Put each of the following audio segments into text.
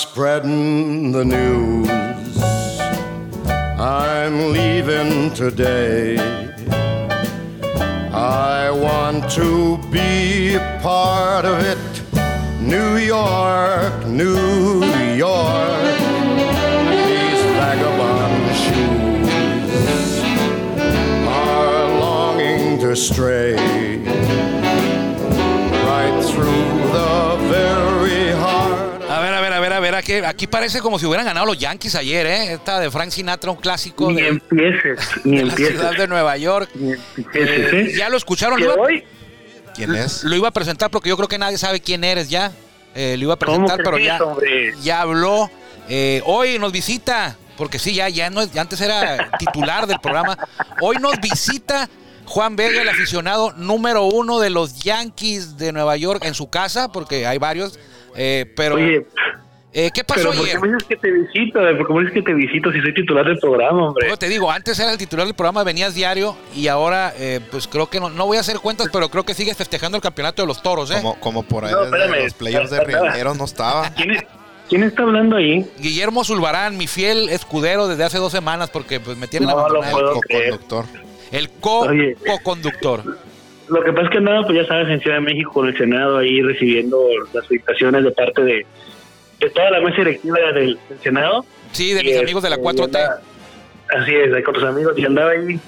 spreading the news. I'm leaving today. I want to be part of it. New York, New York. These vagabond shoes are longing to stray aquí, parece como si hubieran ganado los Yankees ayer, ¿eh? Esta de Frank Sinatra, un clásico Ni de, empieces, ni de la empieces. ciudad de Nueva York. Ni empieces, Eh, ¿eh? ya lo escucharon, lo iba, hoy, ¿Quién es? lo iba a presentar porque yo creo que nadie sabe quién eres ya. Eh, lo iba a presentar, pero crees, ya, hombre? ya habló. Eh, hoy nos visita, porque sí, ya, ya no es, ya antes era titular del programa. Hoy nos visita Juan Vega, el aficionado número uno de los Yankees de Nueva York en su casa, porque hay varios. Eh, pero, Oye, eh, ¿qué pasó pero ¿por ayer? qué me dices que te visito? ¿Por qué me dices que te visito si soy titular del programa, hombre? Bueno, te digo, antes era el titular del programa, venías diario y ahora, eh, pues creo que no, no voy a hacer cuentas, pero creo que sigues festejando el campeonato de los toros, ¿eh? Como, como por ahí No, desde espérame. los playoffs de. Rieleros no estaba. ¿Quién, es- quién está hablando ahí? Guillermo Zulbarán, mi fiel escudero desde hace dos semanas, porque pues me tienen No lo puedo El co-conductor. El co- co-conductor. Lo que pasa es que andaba, pues ya sabes, en Ciudad de México con el Senado ahí recibiendo las felicitaciones de parte de, de toda la mesa directiva del, del Senado. Sí, de mis amigos de la este, 4T. andaba- Así es, ahí con tus amigos. Y andaba ahí,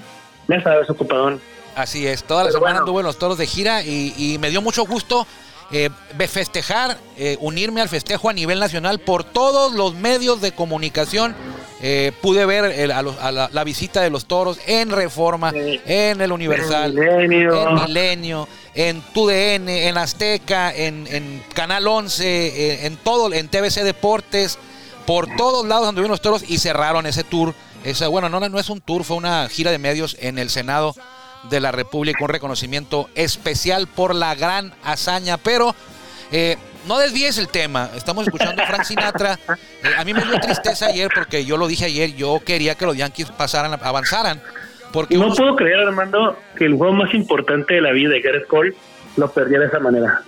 ya sabes, ocupadón. Así es, toda la Pero semana bueno. anduve en los toros de gira y, y me dio mucho gusto eh, festejar, eh, unirme al festejo a nivel nacional por todos los medios de comunicación. Eh, pude ver el- a los- a la, la visita de los toros en Reforma, Sí. en el Universal, En Milenio. en Milenio, en TUDN, en Azteca, en, en Canal 11, eh, en todo, en TVC Deportes, por todos lados anduvieron los toros y cerraron ese tour. Esa, bueno, no, no es un tour, fue una gira de medios en el Senado de la República, un reconocimiento especial por la gran hazaña, pero eh, no desvíes el tema, estamos escuchando a Frank Sinatra. Eh, a mí me dio tristeza ayer porque yo lo dije ayer, yo quería que los Yankees pasaran, avanzaran. Porque No unos- puedo creer, Armando, que el juego más importante de la vida de Gareth Cole lo perdiera de esa manera.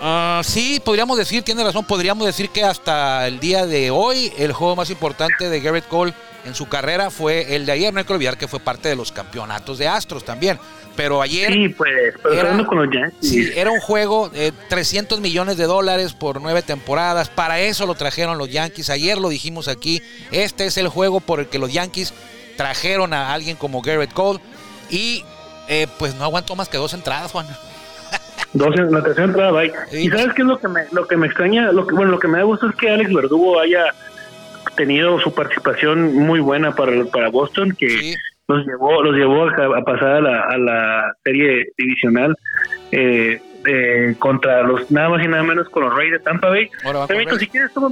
Ah, sí, podríamos decir, tiene razón, podríamos decir que hasta el día de hoy el juego más importante de Garrett Cole en su carrera fue el de ayer. No hay que olvidar que fue parte de los campeonatos de Astros también. Pero ayer Sí, pues, pero Era- jugando con los Yankees. sí, era un juego de 300 millones de dólares por nueve temporadas. Para eso lo trajeron los Yankees. Ayer lo dijimos aquí. Este es el juego por el que los Yankees trajeron a alguien como Garrett Cole. Y eh, pues no aguantó más que dos entradas, Juan. Dos la tercera entrada, bye. Sí. Y sabes qué es lo que me, lo que me extraña, lo que, bueno, lo que me da gusto es que Alex Verdugo haya tenido su participación muy buena para, para Boston, que Sí. los llevó, los llevó a, a pasar a la, a la serie divisional eh, eh, contra los nada más y nada menos con los Reyes de Tampa Bay. Memito, Reyes. si quieres toma,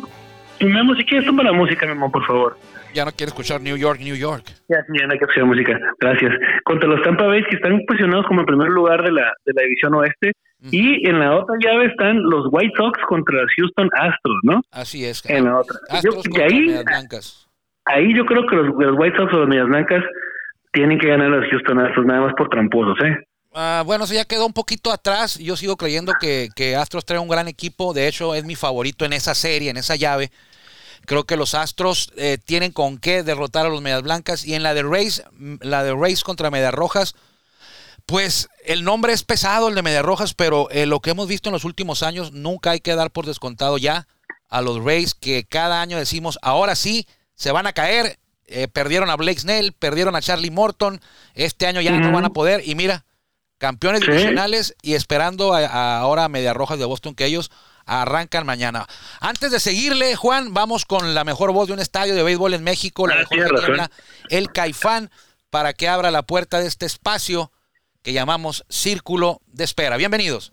Memo, si quieres toma la música, Memo, por favor. Ya no quiere escuchar New York, New York. Ya, ya no hay que escuchar música. Gracias. Contra los Tampa Bay que están posicionados como en primer lugar de la, de la división oeste. Y en la otra llave están los White Sox contra los Houston Astros, ¿no? Así es. En la otra. Astros Yo- y ahí, Blancas. ahí yo creo que los, los White Sox o los Medias Blancas tienen que ganar a los Houston Astros nada más por tramposos, ¿eh? Ah, bueno, eso ya quedó un poquito atrás. Yo sigo creyendo que, que Astros trae un gran equipo. De hecho, es mi favorito en esa serie, en esa llave. Creo que los Astros eh, tienen con qué derrotar a los Medias Blancas. Y en la de Rays, mm, la de Rays contra Medias Rojas, pues el nombre es pesado, el de Medias Rojas, pero eh, lo que hemos visto en los últimos años, nunca hay que dar por descontado ya a los Rays, que cada año decimos, ahora sí, se van a caer. Eh, perdieron a Blake Snell, perdieron a Charlie Morton. Este año ya no van a poder. Y mira, campeones Sí. divisionales y esperando a, a ahora a Medias Rojas de Boston que ellos arrancan mañana. Antes de seguirle, Juan, vamos con la mejor voz de un estadio de béisbol en México, la Ah, tienes razón. Niebla, el Caifán, para que abra la puerta de este espacio que llamamos Círculo de Espera. Bienvenidos.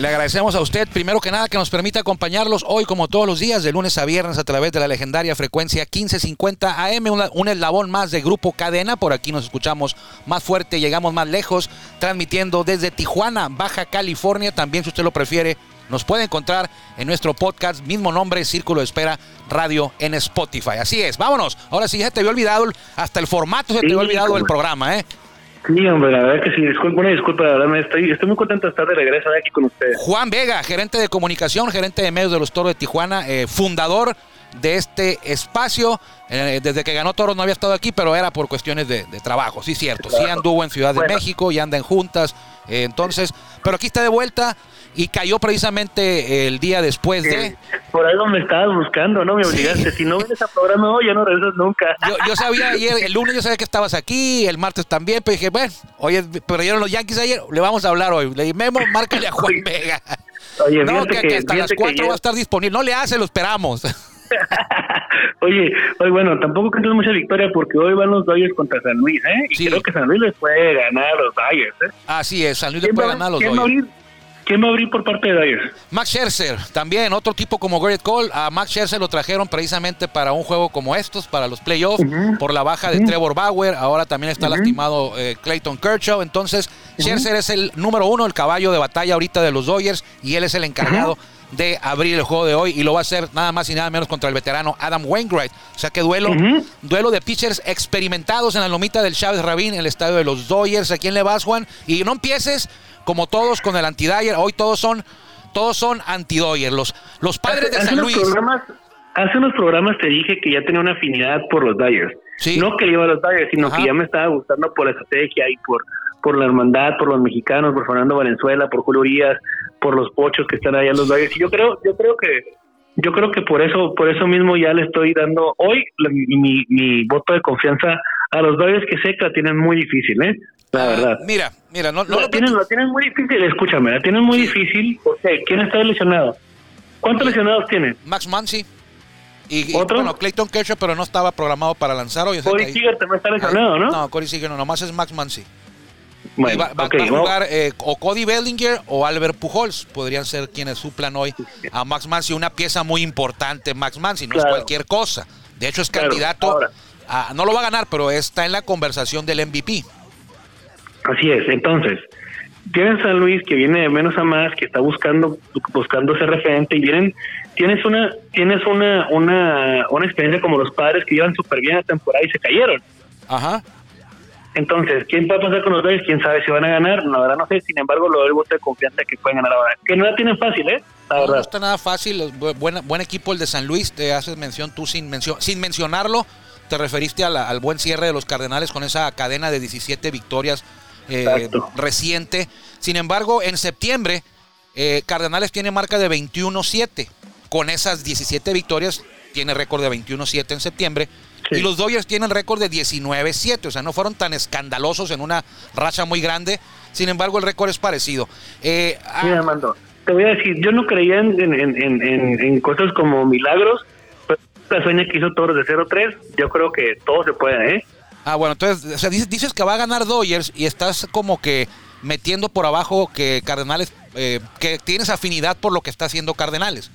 Le agradecemos a usted, primero que nada, que nos permita acompañarlos hoy, como todos los días, de lunes a viernes, a través de la legendaria frecuencia 1550 AM, una- un eslabón más de Grupo Cadena. Por aquí nos escuchamos más fuerte, llegamos más lejos, transmitiendo desde Tijuana, Baja California, también, si usted lo prefiere, nos puede encontrar en nuestro podcast, mismo nombre, Círculo de Espera Radio en Spotify. Así es, vámonos. Ahora sí, ya te había olvidado, hasta el formato se te había olvidado el programa, ¿eh? Sí, hombre, la verdad que sí, disculpa, disculpa, la verdad, estoy, estoy muy contento de estar de regreso aquí con ustedes. Juan Vega, gerente de comunicación, gerente de medios de los Toros de Tijuana, eh, fundador de este espacio. Eh, desde que ganó Toros no había estado aquí, pero era por cuestiones de, de trabajo, sí, cierto. Sí anduvo en Ciudad de Bueno. México y anda en juntas. eh, entonces, pero aquí está de vuelta y cayó precisamente el día después de. Eh, Por algo me estabas buscando, ¿no? Me obligaste. Si no vienes a programa hoy, ya no regresas nunca. Yo, yo sabía ayer, el lunes yo sabía que estabas aquí, el martes también, pero dije, bueno, oye, perdieron los Yankees ayer, le vamos a hablar hoy. Le dije, Memo, márcale a Juan Vega. Oye, No, que, que- que hasta las fíjate que 4 va a estar disponible. No le hace, lo esperamos. Oye, oye, bueno, tampoco cantes mucha victoria porque hoy van los Dodgers contra San Luis, ¿eh? Y Sí. creo que San Luis les puede ganar a los Dodgers, ¿eh? Así es, San Luis le ¿Quién puede va- ganar a los quién va a Dodgers. ¿Quién va a abrir por parte de Dodgers? Max Scherzer, también otro tipo como Garrett Cole. A Max Scherzer lo trajeron precisamente para un juego como estos, para los playoffs, por la baja de Trevor Bauer. Ahora también está lastimado eh, Clayton Kershaw. Entonces, Scherzer es el número uno, el caballo de batalla ahorita de los Dodgers, y él es el encargado de abrir el juego de hoy y lo va a hacer nada más y nada menos contra el veterano Adam Wainwright. O sea que duelo, duelo de pitchers experimentados en la lomita del Chávez Rabín en el estadio de los Dodgers. ¿A quién le vas, Juan? Y no empieces como todos con el anti-Dyer. Hoy todos son todos son anti-Dodgers. Los, los padres de San Luis. Programas, hace unos programas te dije que ya tenía una afinidad por los Dodgers. Sí. No que le iba a los Dodgers, sino Ajá. que ya me estaba gustando por la estrategia y por, por la hermandad, por los mexicanos, por Fernando Valenzuela, por Julio Urias, por los pochos que están allá en los Dodgers. Y yo creo, yo creo que yo creo que por eso por eso mismo ya le estoy dando hoy la- mi, voto de confianza a los Dodgers que sé que la tienen muy difícil, ¿eh? La Ah, verdad. Mira, mira, no, no No, lo la, tienen, la tienen muy difícil, escúchame, la tienen muy difícil. ¿Por qué? ¿Quién está lesionado? ¿Cuántos lesionados tienen? Max Muncy. Y, y, ¿Otro? bueno, Clayton Kershaw, pero no estaba programado para lanzar hoy. Corey Seager también está lesionado, ¿no? No, Corey Seager no, nomás es Max Muncy. Bueno, va, va- ok, va a jugar eh, o Cody Bellinger o Albert Pujols. Podrían ser quienes suplan hoy a Max Muncy. Una pieza muy importante, Max Muncy. No es cualquier cosa. De hecho, es Claro, candidato. ahora. a- no lo va a ganar, pero está en la conversación del MVP. Así es, entonces, tienes a San Luis que viene de menos a más, que está buscando buscando ser referente y vienen tienes una tienes una una una experiencia como los padres que llevan súper bien la temporada y se cayeron. Ajá. Entonces, ¿quién va a pasar con los Dodgers? ¿Quién sabe si van a ganar? La verdad no sé, sin embargo, lo doy el voto de confianza que pueden ganar ahora. Que no la tienen fácil, ¿eh? La No, no verdad. está nada fácil. Buen, buen equipo el de San Luis. Te haces mención tú sin, mencio- sin mencionarlo. Te referiste a la- al buen cierre de los Cardenales con esa cadena de 17 victorias eh, reciente. Sin embargo, en septiembre, eh, Cardenales tiene marca de 21-7. Con esas 17 victorias, tiene récord de 21-7 en septiembre. Sí. Y los Dodgers tienen récord de 19-7. O sea, no fueron tan escandalosos en una racha muy grande. Sin embargo, el récord es parecido. Eh, ah, Mira, Armando, te voy a decir, yo no creía en, en, en, en- en cosas como milagros, pero la sueña que hizo Toros de 0-3, yo creo que todo se puede, ¿eh? Ah, bueno, entonces, o sea, dices, dices que va a ganar Dodgers y estás como que metiendo por abajo que Cardenales, eh, que tienes afinidad por lo que está haciendo Cardenales.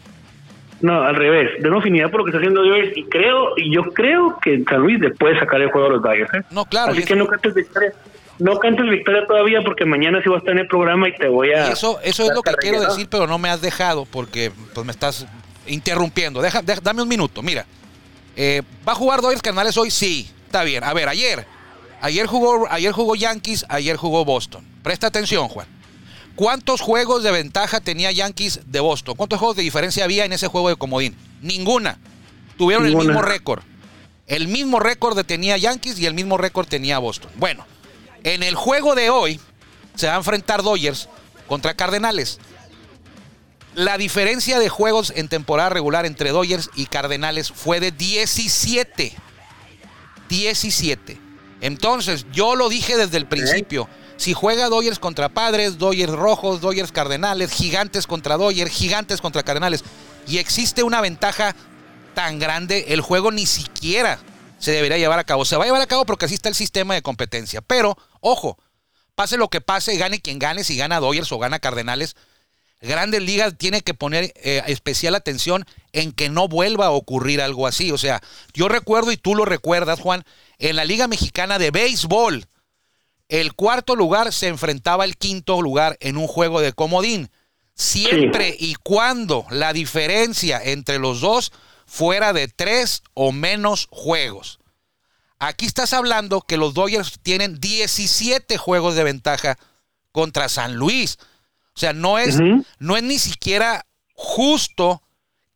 No, al revés, tengo afinidad por lo que está haciendo Dodgers y creo, y yo creo que San Luis le puede sacar el juego a los Dodgers, ¿eh? No, claro. Así que eso, no cantes victoria. No cantes victoria todavía porque mañana sí vas a estar en el programa y te voy a... eso, eso es lo que quiero ¿no? decir, pero no me has dejado porque pues me estás interrumpiendo. Deja, deja- dame un minuto, mira. Eh, ¿Va a jugar Dodgers Cardenales hoy? Sí, está bien. A ver, ayer. Ayer jugó, ayer jugó Yankees, ayer jugó Boston. Presta atención, Juan. ¿Cuántos juegos de ventaja tenía Yankees de Boston? ¿Cuántos juegos de diferencia había en ese juego de comodín? Ninguna. Tuvieron el mismo récord. El mismo récord tenía Yankees y el mismo récord tenía Boston. Bueno, en el juego de hoy se va a enfrentar Dodgers contra Cardenales. La diferencia de juegos en temporada regular entre Dodgers y Cardenales fue de 17. 17. Entonces, yo lo dije desde el principio. Si juega Dodgers contra Padres, Dodgers Rojos, Dodgers Cardenales, Gigantes contra Dodgers, Gigantes contra Cardenales, y existe una ventaja tan grande, el juego ni siquiera se debería llevar a cabo. Se va a llevar a cabo porque así está el sistema de competencia. Pero, ojo, pase lo que pase, gane quien gane, si gana Dodgers o gana Cardenales, Grandes Ligas tiene que poner eh, especial atención en que no vuelva a ocurrir algo así. O sea, yo recuerdo y tú lo recuerdas, Juan, en la Liga Mexicana de Béisbol, el cuarto lugar se enfrentaba al quinto lugar en un juego de comodín. siempre y cuando la diferencia entre los dos fuera de tres o menos juegos. Aquí estás hablando que los Dodgers tienen 17 juegos de ventaja contra San Luis. O sea, no es, no es ni siquiera justo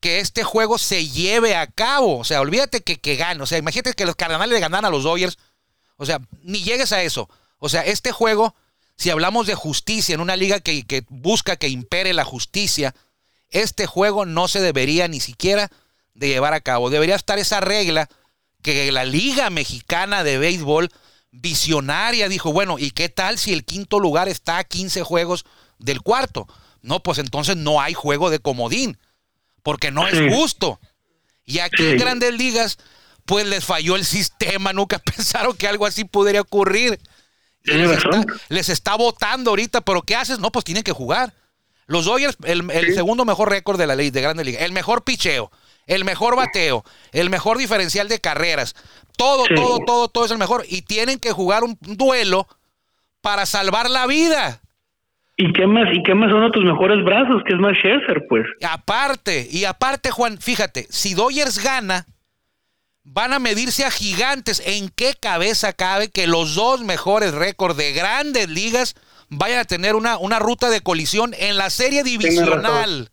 que este juego se lleve a cabo. O sea, olvídate que, que gane. O sea, imagínate que los Cardenales le ganan a los Dodgers. O sea, ni llegues a eso. O sea, este juego, si hablamos de justicia en una liga que, que busca que impere la justicia, este juego no se debería ni siquiera de llevar a cabo. Debería estar esa regla que la Liga Mexicana de Béisbol visionaria dijo, bueno, ¿y qué tal si el quinto lugar está a 15 juegos del cuarto? No, pues entonces no hay juego de comodín, porque no es justo. Y aquí en grandes ligas, pues les falló el sistema, nunca pensaron que algo así pudiera ocurrir. Les, está, votando ahorita, pero ¿qué haces? No, pues tienen que jugar. Los Dodgers, el, el segundo mejor récord de la ley de Grandes Ligas, el mejor picheo, el mejor bateo, el mejor diferencial de carreras. Todo, todo, todo, todo es el mejor. Y tienen que jugar un duelo para salvar la vida. ¿Y qué más? ¿Y qué más son tus mejores brazos? Que es más Scherzer, pues. Aparte, y aparte, Juan, fíjate, si Dodgers gana, van a medirse a gigantes. ¿En qué cabeza cabe que los dos mejores récords de grandes ligas vayan a tener una, una ruta de colisión en la serie divisional?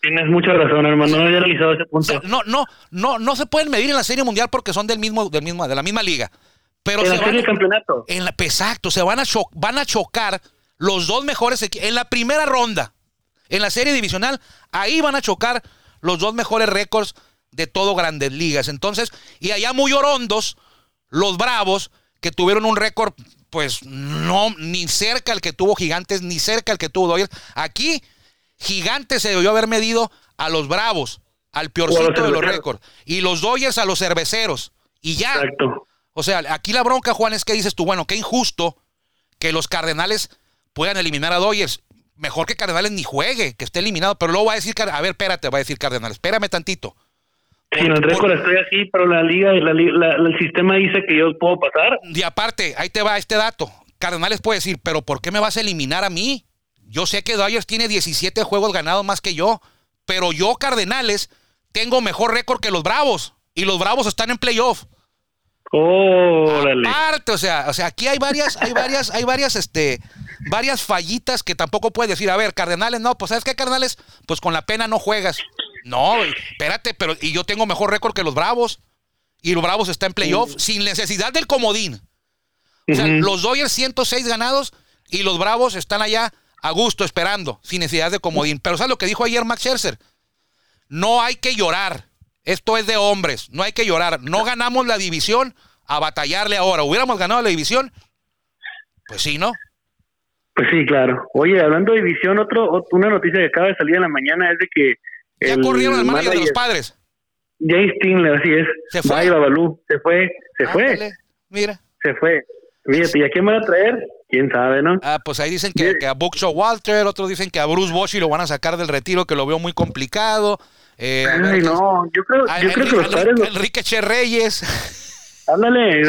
Tienes mucha razón, hermano. No había analizado ese punto. no, no, no, no se pueden medir en la Serie Mundial porque son del mismo, del mismo, de la misma liga. Pero en la serie de campeonato. En la, exacto, se van a, van a chocar los dos mejores. En la primera ronda, en la serie divisional, ahí van a chocar los dos mejores récords de todo Grandes Ligas. Entonces, y allá muy orondos, los Bravos, que tuvieron un récord, pues no, ni cerca al que tuvo Gigantes, ni cerca al que tuvo Dodgers. Aquí Gigante se debió haber medido a los Bravos, al peorcito de los récords. Y los Dodgers a los cerveceros. Y ya. Exacto. O sea, aquí la bronca, Juan, es que dices tú, bueno, qué injusto que los Cardenales puedan eliminar a Dodgers. Mejor que Cardenales ni juegue, que esté eliminado. Pero luego va a decir, a ver, espérate, va a decir Cardenales, espérame tantito. Sí, en el récord estoy así, pero la liga, el sistema dice que yo puedo pasar. Y aparte, ahí te va este dato. Cardenales puede decir, pero ¿por qué me vas a eliminar a mí? Yo sé que Dodgers tiene 17 juegos ganados más que yo, pero yo, Cardenales, tengo mejor récord que los Bravos. Y los Bravos están en playoff. Órale. Aparte, o sea, o sea, aquí hay varias, hay varias, hay varias, este, varias fallitas que tampoco puedes decir, a ver, Cardenales, no, pues ¿sabes qué, Cardenales? Pues con la pena no juegas. No, espérate, pero y yo tengo mejor récord que los Bravos. Y los Bravos están en playoff sin necesidad del comodín. O sea, los Dodgers 106 ganados y los Bravos están allá a gusto, esperando, sin necesidad de comodín. Pero ¿sabes lo que dijo ayer Max Scherzer? No hay que llorar. Esto es de hombres. No hay que llorar. No ganamos la división a batallarle ahora. ¿Hubiéramos ganado la división? Pues sí, ¿no? Pues sí, claro. Oye, hablando de división, otro, una noticia que acaba de salir en la mañana es de que... Ya corrieron al manager de los padres. James Stingler, así es. Se fue. se fue, se fue. Mira. Se fue. Fíjate, ¿y a quién van a traer? quién sabe, ¿no? Ah, pues ahí dicen que, a Buckshaw Walter, otros dicen que a Bruce Bochy lo van a sacar del retiro, que lo veo muy complicado. Eh, Ay, no, yo creo, yo creo que los padres... Enrique Che Reyes. Ándale,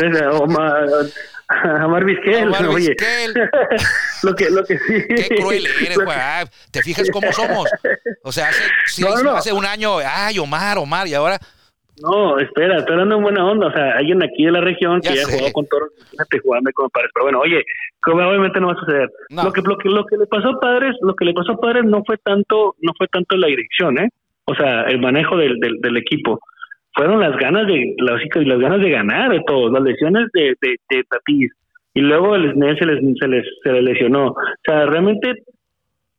Omar, Omar Vizquel, Omar oye. lo que, lo que sí. Qué cruel eres, güey. Ah, ¿Te fijas cómo somos? O sea, hace, hace un año, ay, Omar, Omar, y ahora no, espera, estoy dando en buena onda. O sea, alguien aquí de la región que ya jugó con toros, fíjate, jugarme como padres. Pero bueno, oye, como obviamente no va a suceder. Lo, que, lo, que, lo que le pasó a Padres, lo que le pasó a Padres no fue tanto, no fue tanto la dirección, ¿eh? O sea, el manejo del, del, del equipo. Fueron las ganas de, las, las ganas de ganar de todos, las lesiones de, de, de Tatis. Y luego el SNES se les, se les, se les lesionó. O sea, realmente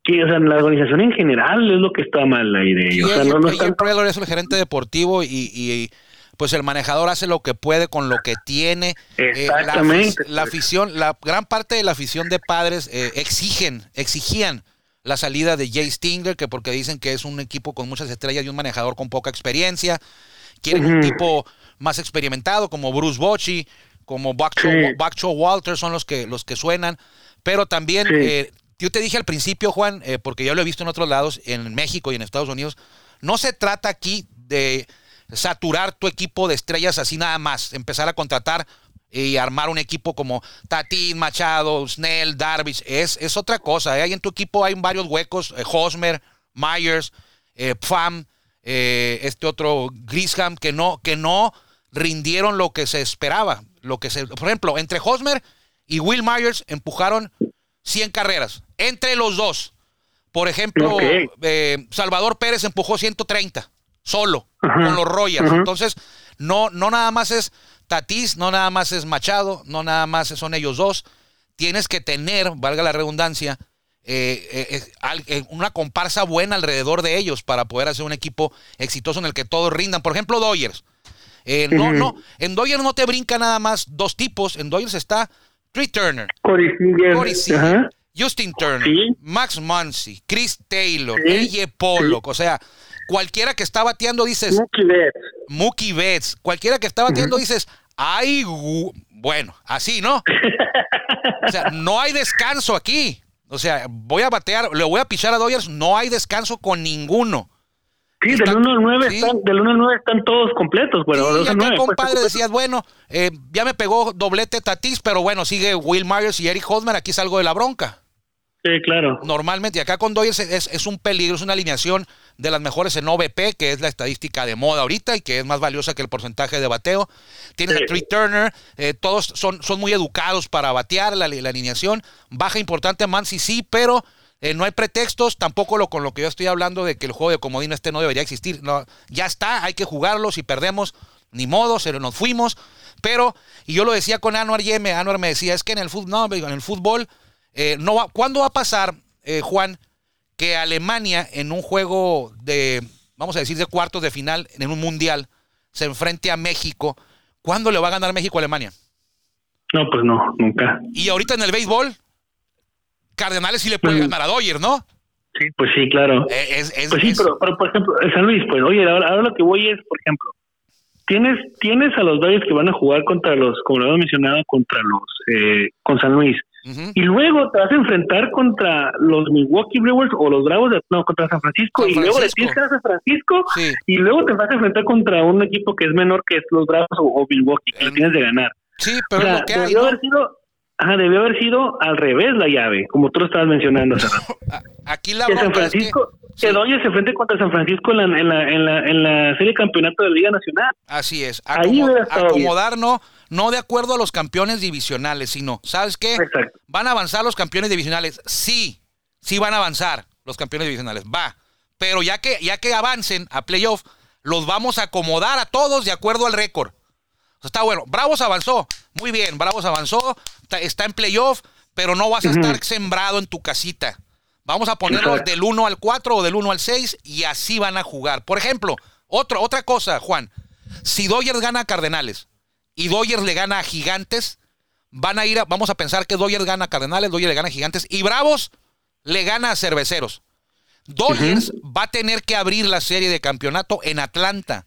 que, o sea, la organización en general es lo que está mal ahí de ellos. o sea, no, es el gerente deportivo y, pues el manejador hace lo que puede con lo que tiene. Eh, Exactamente. la, afición, la gran parte de la afición de padres eh, exigen, exigían la salida de Jay Stingler, que porque dicen que es un equipo con muchas estrellas y un manejador con poca experiencia. Quieren un tipo más experimentado como Bruce Bochy, como Buckcho, Walter son los que, los que suenan. Pero también eh, yo te dije al principio, Juan, eh, porque yo lo he visto en otros lados, en México y en Estados Unidos, no se trata aquí de saturar tu equipo de estrellas así nada más, empezar a contratar y armar un equipo como Tatín, Machado, Snell, Darvish, es, es otra cosa. ¿eh? Ahí en tu equipo hay varios huecos, eh, Hosmer, Myers, eh, Pham, eh, este otro Grisham, que no, que no rindieron lo que se esperaba. Lo que se, por ejemplo, entre Hosmer y Will Myers empujaron 100 carreras, entre los dos. Por ejemplo, eh, Salvador Pérez empujó 130 solo con los Royals. Entonces, no, no nada más es Tatís, no nada más es Machado, no nada más son ellos dos. Tienes que tener, valga la redundancia, eh, eh, eh, una comparsa buena alrededor de ellos para poder hacer un equipo exitoso en el que todos rindan. Por ejemplo, Dodgers. Eh, no, no, en Dodgers no te brinca nada más dos tipos. En Dodgers está Trey Turner, Corey. Corey Ajá. Justin Turner, Sí. Max Muncy, Chris Taylor, Sí, Pollock, o sea, cualquiera que está bateando dices Mookie Betts. Mookie Betts, cualquiera que está bateando dices, ay, gu-". bueno, así, ¿no? O sea, no hay descanso aquí. O sea, voy a batear, le voy a pichar a Dodgers, no hay descanso con ninguno. Sí, del 1 al 9 sí. están, del 1 al 9 están todos completos, bueno, Sí, y 2 al acá, 9. pues, compadre, decías, bueno, eh, ya me pegó doblete Tatis, pero bueno, sigue Will Myers y Eric Hosmer, aquí salgo de la bronca. Sí, claro. Normalmente, y acá con Dodgers es, es un peligro, es una alineación de las mejores en OVP, que es la estadística de moda ahorita y que es más valiosa que el porcentaje de bateo. Tienes Sí. a Trey Turner, eh, todos son, son muy educados para batear la, la alineación. Baja importante Mansi, sí, pero eh, no hay pretextos, tampoco lo con lo que yo estoy hablando de que el juego de comodín este no debería existir. No, ya está, hay que jugarlo, si perdemos, ni modo, se nos fuimos. Pero, y yo lo decía con Anuar Yeme, Anuar me decía, es que en el fútbol, no, en el fútbol, eh, no va, ¿cuándo va a pasar, eh, Juan, que Alemania en un juego de, vamos a decir, de cuartos de final, en un mundial, se enfrente a México? ¿Cuándo le va a ganar México a Alemania? No, pues no, nunca. Y ahorita en el béisbol, Cardenales sí le puede ganar a Dodgers, ¿no? Sí, pues sí, claro. Eh, Es, es- Pues sí, es- pero, pero, por ejemplo, el San Luis, pues, oye, ahora, ahora lo que voy es, por ejemplo, tienes tienes a los Dodgers que van a jugar contra los, como lo había mencionado, contra los, eh, con San Luis. Y luego te vas a enfrentar contra los Milwaukee Brewers o los Bravos, de, no, contra San Francisco. San y luego le tienes que a San Francisco. Sí. Y luego te vas a enfrentar contra un equipo que es menor que es los Bravos o, o Milwaukee, que En- tienes de ganar. Sí, O pero sea, lo que hay, ¿no? haber sido, ajá, debió haber sido al revés la llave, como tú lo estabas mencionando. Aquí la que San es que- Francisco, que, sí. Dodgers se enfrente contra San Francisco en la, en la, en la, en la serie de campeonato de la Liga Nacional. Así es. Ahí acomodar no, no de acuerdo a los campeones divisionales, sino, ¿sabes qué? Exacto. ¿Van a avanzar los campeones divisionales? Sí, sí van a avanzar los campeones divisionales, va. Pero ya que, ya que avancen a playoff, los vamos a acomodar a todos de acuerdo al récord. O sea, está bueno. Bravos avanzó. Muy bien, Bravos avanzó. Está, está en playoff, pero no vas a estar sembrado en tu casita. Vamos a ponerlos Exacto. del 1 al 4 o del 1 al 6 y así van a jugar. Por ejemplo, otro, otra cosa, Juan. Si Dodgers gana a Cardenales y Dodgers le gana a Gigantes, van a ir a, vamos a pensar que Dodgers gana a Cardenales, Dodgers le gana a Gigantes y Bravos le gana a Cerveceros. Dodgers va a tener que abrir la serie de campeonato en Atlanta,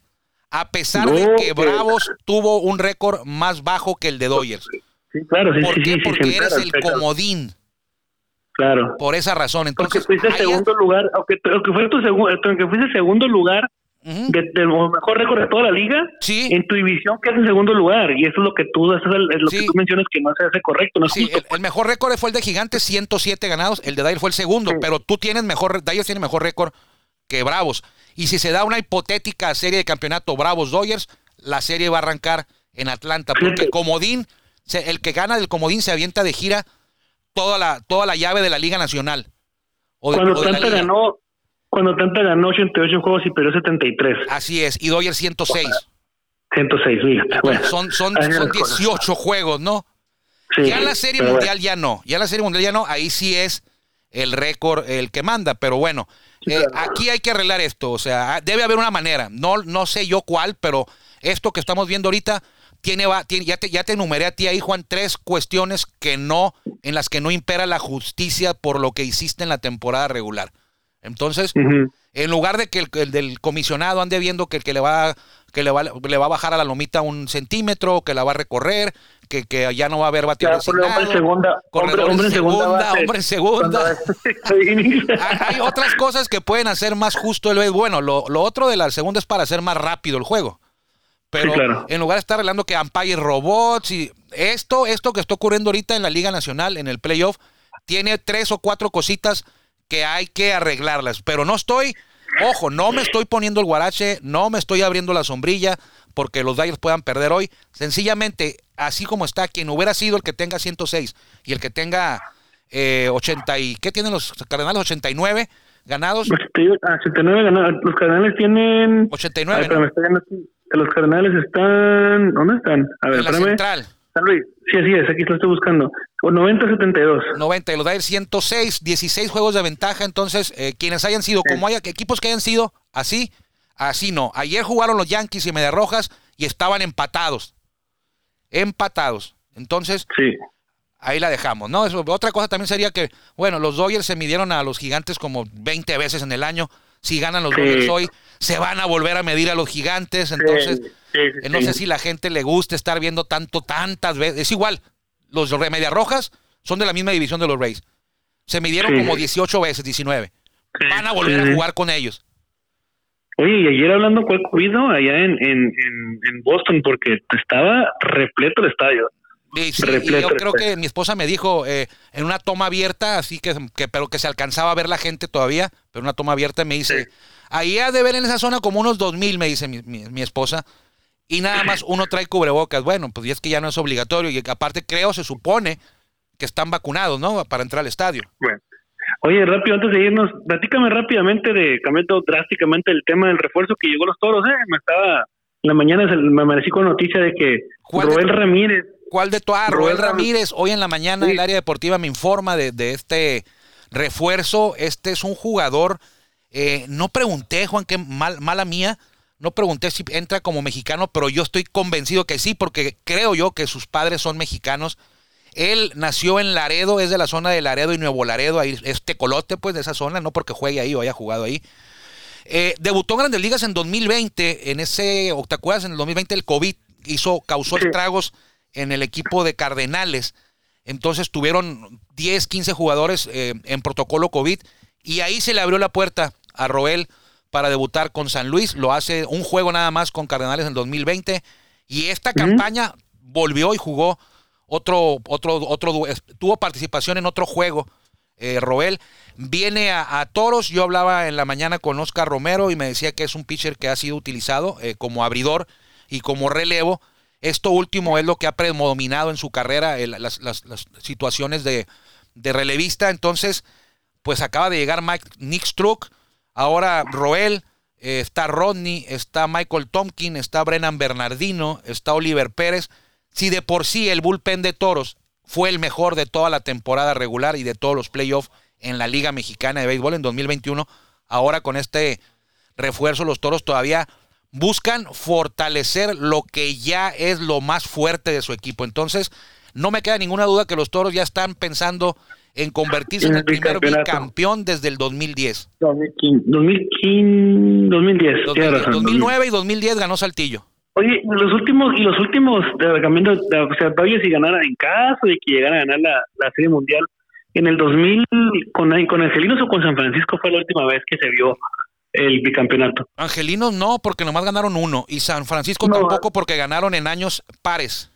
a pesar de No, que que- Bravos tuvo un récord más bajo que el de Dodgers. Sí, claro, sí, ¿Por sí, qué? sí, sí, Porque se eres el comodín, Claro. por esa razón. Entonces, fuiste ahí- segundo lugar, aunque, aunque fue tu aunque fuiste segundo lugar de- del mejor récord de toda la liga, Sí. en tu división que es en segundo lugar. Y eso es lo que tú, eso es, el- lo Sí. que tú mencionas que no se hace correcto, no es Sí, justo. el, el mejor récord fue el de Gigantes, 107 ganados. El de Dyer fue el segundo, Sí. pero tú tienes mejor, Dyer tiene mejor récord que Bravos. Y si se da una hipotética serie de campeonato Bravos-Dodgers, la serie va a arrancar en Atlanta. Porque comodín, el que gana del comodín se avienta de gira toda la, toda la llave de la Liga Nacional. O de- cuando o de Liga. ganó, cuando Tanta ganó 88 juegos y perdió 73, Así es, y Dodgers 106. 106, fíjate. Bueno, Son, son, son las cosas. 18 juegos, ¿no? Sí, Ya en la serie mundial ya no. Ya en la serie mundial ya no. Ahí sí es el récord el que manda. Pero bueno, eh, aquí hay que arreglar esto. O sea, debe haber una manera. No, no sé yo cuál, pero esto que estamos viendo ahorita tiene, va, tiene ya, te, ya te enumeré a ti ahí, Juan, tres cuestiones que no, en las que no impera la justicia por lo que hiciste en la temporada regular. Entonces, en lugar de que el, el del comisionado ande viendo que el que le va que le va, le va a bajar a la lomita un centímetro, que la va a recorrer, que, que ya no va a haber Ya, bateador ponle hombre en segunda, hombre, en segunda, base. hombre en segunda. Hay otras cosas que pueden hacer más justo el. Bueno, lo, lo otro de la segunda es para hacer más rápido el juego. Pero claro. en lugar de estar hablando que Empire Robots y esto, esto que está ocurriendo ahorita en la Liga Nacional, en el playoff, tiene tres o cuatro cositas que hay que arreglarlas. Pero no estoy, ojo, no me estoy poniendo el guarache, no me estoy abriendo la sombrilla porque los Dyers puedan perder hoy. Sencillamente, así como está, quien hubiera sido el que tenga 106 y el que tenga eh, 80 y, ¿qué tienen los Cardenales? 89 ganados. 88, ah, 89 ganados. Los Cardenales tienen... 89, Ay, ¿no? me está viendo aquí. Los Cardenales están... ¿Dónde están? A ver, En la espérame. central. San Luis. Sí, así es. Aquí lo estoy buscando. O 90-72. 90 y los Dyers 106, 16 juegos de ventaja. Entonces, eh, quienes hayan sido, como haya equipos que hayan sido así, así no. Ayer jugaron los Yankees y Media Rojas y estaban empatados. Empatados. Entonces, Sí. ahí la dejamos, ¿no? Eso, otra cosa también sería que, bueno, los Dodgers se midieron a los gigantes como 20 veces en el año. Si ganan los Sí. Dodgers hoy, se van a volver a medir a los gigantes. Entonces, Sí, eh, no sé si la gente le gusta estar viendo tanto, tantas veces. Es igual, los Medias Rojas son de la misma división de los Rays. Se midieron como 18 veces, 19. Sí, Van a volver a jugar con ellos. Oye, y ayer hablando cuál COVID ¿no? allá en, en, en, en Boston, porque estaba repleto el estadio. Sí, y Repleto, yo creo que mi esposa me dijo eh, en una toma abierta, así que, que, pero que se alcanzaba a ver la gente todavía, pero una toma abierta me dice, Sí. ahí ha de ver en esa zona como unos 2000, me dice mi, mi- mi esposa, y nada más uno trae cubrebocas. Bueno, pues y es que ya no es obligatorio, y aparte creo, se supone que están vacunados, ¿no? Para entrar al estadio. Bueno. Oye, rápido, antes de irnos, platícame rápidamente de, cambiando drásticamente el tema del refuerzo que llegó a los toros, ¿eh? Me estaba, en la mañana se- me amanecí con noticia de que ¿Cuál de Roel Ramírez, ¿Cuál de todas? Roel Roel Ram- Ramírez, hoy en la mañana Sí. el área deportiva me informa de, de este refuerzo. Este es un jugador, eh, no pregunté, Juan, qué mal, mala mía, no pregunté si entra como mexicano, pero yo estoy convencido que sí, porque creo yo que sus padres son mexicanos. Él nació en Laredo, es de la zona de Laredo y Nuevo Laredo, ahí es tecolote, pues, de esa zona, no porque juegue ahí o haya jugado ahí. Eh, debutó en Grandes Ligas en 2020, en ese, ¿te acuerdas? En el 2020 el COVID hizo, causó Sí. estragos en el equipo de Cardenales. Entonces tuvieron 10, 15 jugadores eh, en protocolo COVID y ahí se le abrió la puerta a Roel para debutar con San Luis. Lo hace un juego nada más con Cardenales en 2020 y esta campaña volvió y jugó otro, otro, otro, tuvo participación en otro juego. eh, Roel viene a, Toros. Yo hablaba en la mañana con Oscar Romero y me decía que es un pitcher que ha sido utilizado eh, como abridor y como relevo. Esto último es lo que ha predominado en su carrera, las situaciones de, de relevista. Entonces, pues acaba de llegar Mike, Nick Struck, ahora Roel, eh, está Rodney, está Michael Tompkin, está Brennan Bernardino, está Oliver Pérez. Si de por sí el bullpen de Toros fue el mejor de toda la temporada regular y de todos los playoffs en la Liga Mexicana de Béisbol en 2021, ahora con este refuerzo los Toros todavía buscan fortalecer lo que ya es lo más fuerte de su equipo. Entonces, no me queda ninguna duda que los Toros ya están pensando en convertirse en el primer bicampeón desde el 2010. 2015, 2015, 2010, tienes 2010, razón. 2009 y 2010 ganó Saltillo. Oye, los últimos, y los últimos, de, cambiando, de- o sea, si ganara en caso de que llegara a ganar la, la Serie Mundial, en el 2000, con, con Angelinos o con San Francisco fue la última vez que se vio el bicampeonato. Angelinos no, porque nomás ganaron uno. Y San Francisco No. tampoco porque ganaron en años pares.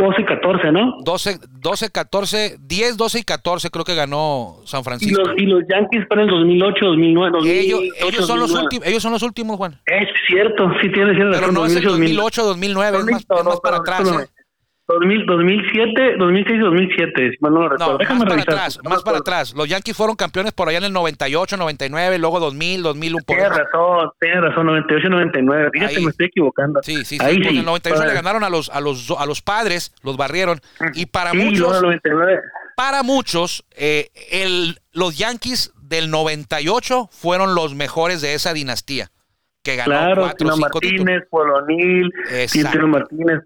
12 y 14, ¿no? 12, 12, 14, 10, 12 y 14 creo que ganó San Y Francisco. los, y los Yankees para el 2008, 2009, 2008, ellos, ellos, son los 2009. últimos, ellos son los últimos, Juan. Es cierto, sí tienes cierto. Pero no es el 2008, 2009, es más, es más para atrás. ¿eh? 2000, 2007, 2006 2007, si mal no lo recuerdo. No, más Déjame para revisar. atrás, No más para atrás. Los Yankees fueron campeones por allá en el 98, 99, luego 2000, 2001. Por Tienes razón, tienes razón, 98, 99. Fíjate, Ahí. me estoy equivocando. Sí, sí, sí. Ahí porque en sí. el 98 le ganaron a los, a los, a los padres, los barrieron. Y para Sí, muchos, el 99. para muchos, eh, el, los Yankees del 98 fueron los mejores de esa dinastía. Que ganó Claro, cuatro Tino cinco. Martínez, Paul O'Neill, Exacto. Tino Martínez,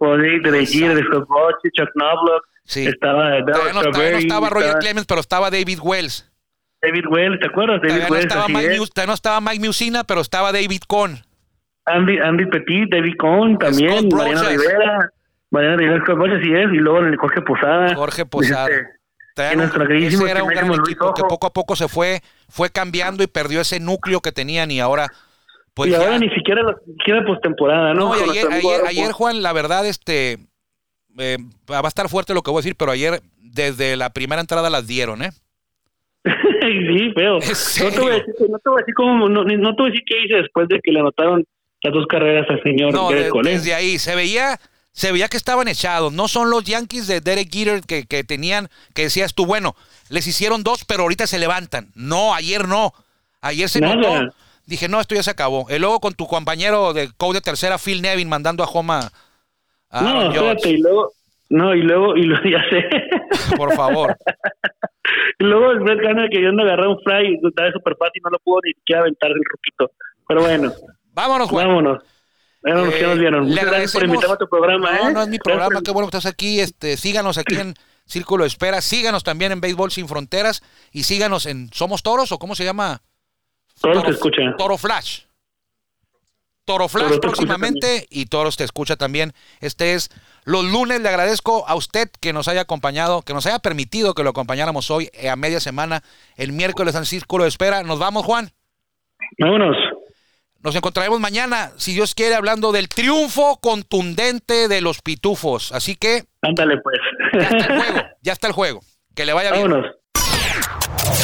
Exacto. Scott Bochy, Chuck Knobloch, Sí. estaba Todavía no, todavía no Strawberry, estaba Roger estaba Clemens, pero estaba David Wells. David Wells, ¿te acuerdas? David Todavía no, Wells, estaba Mike es. Todavía no estaba Mike Musina, pero estaba David Cohn. Andy, Andy Petit, David Cohn también, Mariano. Rivera, Mariano Rivera, Scott Brochas, así es, y luego en el Jorge Posada. Jorge Posada. Este, no- nuestro ese era un gran estimísimo Luis equipo que poco a poco se fue, fue cambiando y perdió ese núcleo que tenían y ahora Pues y ahora ni siquiera la siquiera postemporada, ¿no? No, ayer, ayer, ayer. Juan, la verdad, este eh, va a estar fuerte lo que voy a decir, pero ayer desde la primera entrada las dieron, ¿eh? sí, feo. ¿En No te voy a decir, no te voy a decir cómo, no, no te voy a decir qué hice después de que le anotaron las dos carreras al señor No, de- Cole. desde ahí se veía, se veía que estaban echados. No son los Yankees de Derek Jeter que, que tenían, que decías tú, bueno, les hicieron dos, pero ahorita se levantan. No, ayer no. Ayer se Nada. notó. Dije, no, esto ya se acabó. Y luego con tu compañero de coach de tercera, Phil Nevin, mandando a Homa. a no, espérate, y luego, no, y luego, y luego, ya sé. Por favor. y luego el Brett Garner queriendo agarrar un fly, estaba súper fácil, no lo pudo ni siquiera aventar el ruquito. Pero bueno, Vámonos, Juan. vámonos. Vámonos, Eh, que nos vieron. le Muchas gracias por invitarme a tu programa, No, ¿eh? no es mi programa, qué bueno que estás aquí. Este, síganos aquí en Círculo de Espera, síganos también en Béisbol Sin Fronteras y síganos en Somos Toros o cómo se llama? Todos Toro- te escuchan. Toro Flash. Toro Flash Toro escucha próximamente y Toros te escucha también. Este es los lunes. Le agradezco a usted que nos haya acompañado, que nos haya permitido que lo acompañáramos hoy eh, a media semana, el miércoles en Círculo de Espera. Nos vamos, Juan. Vámonos. Nos encontraremos mañana, si Dios quiere, hablando del triunfo contundente de los pitufos. Así que Ándale, pues. ya está el juego, ya está el juego. Que le vaya bien. Vámonos.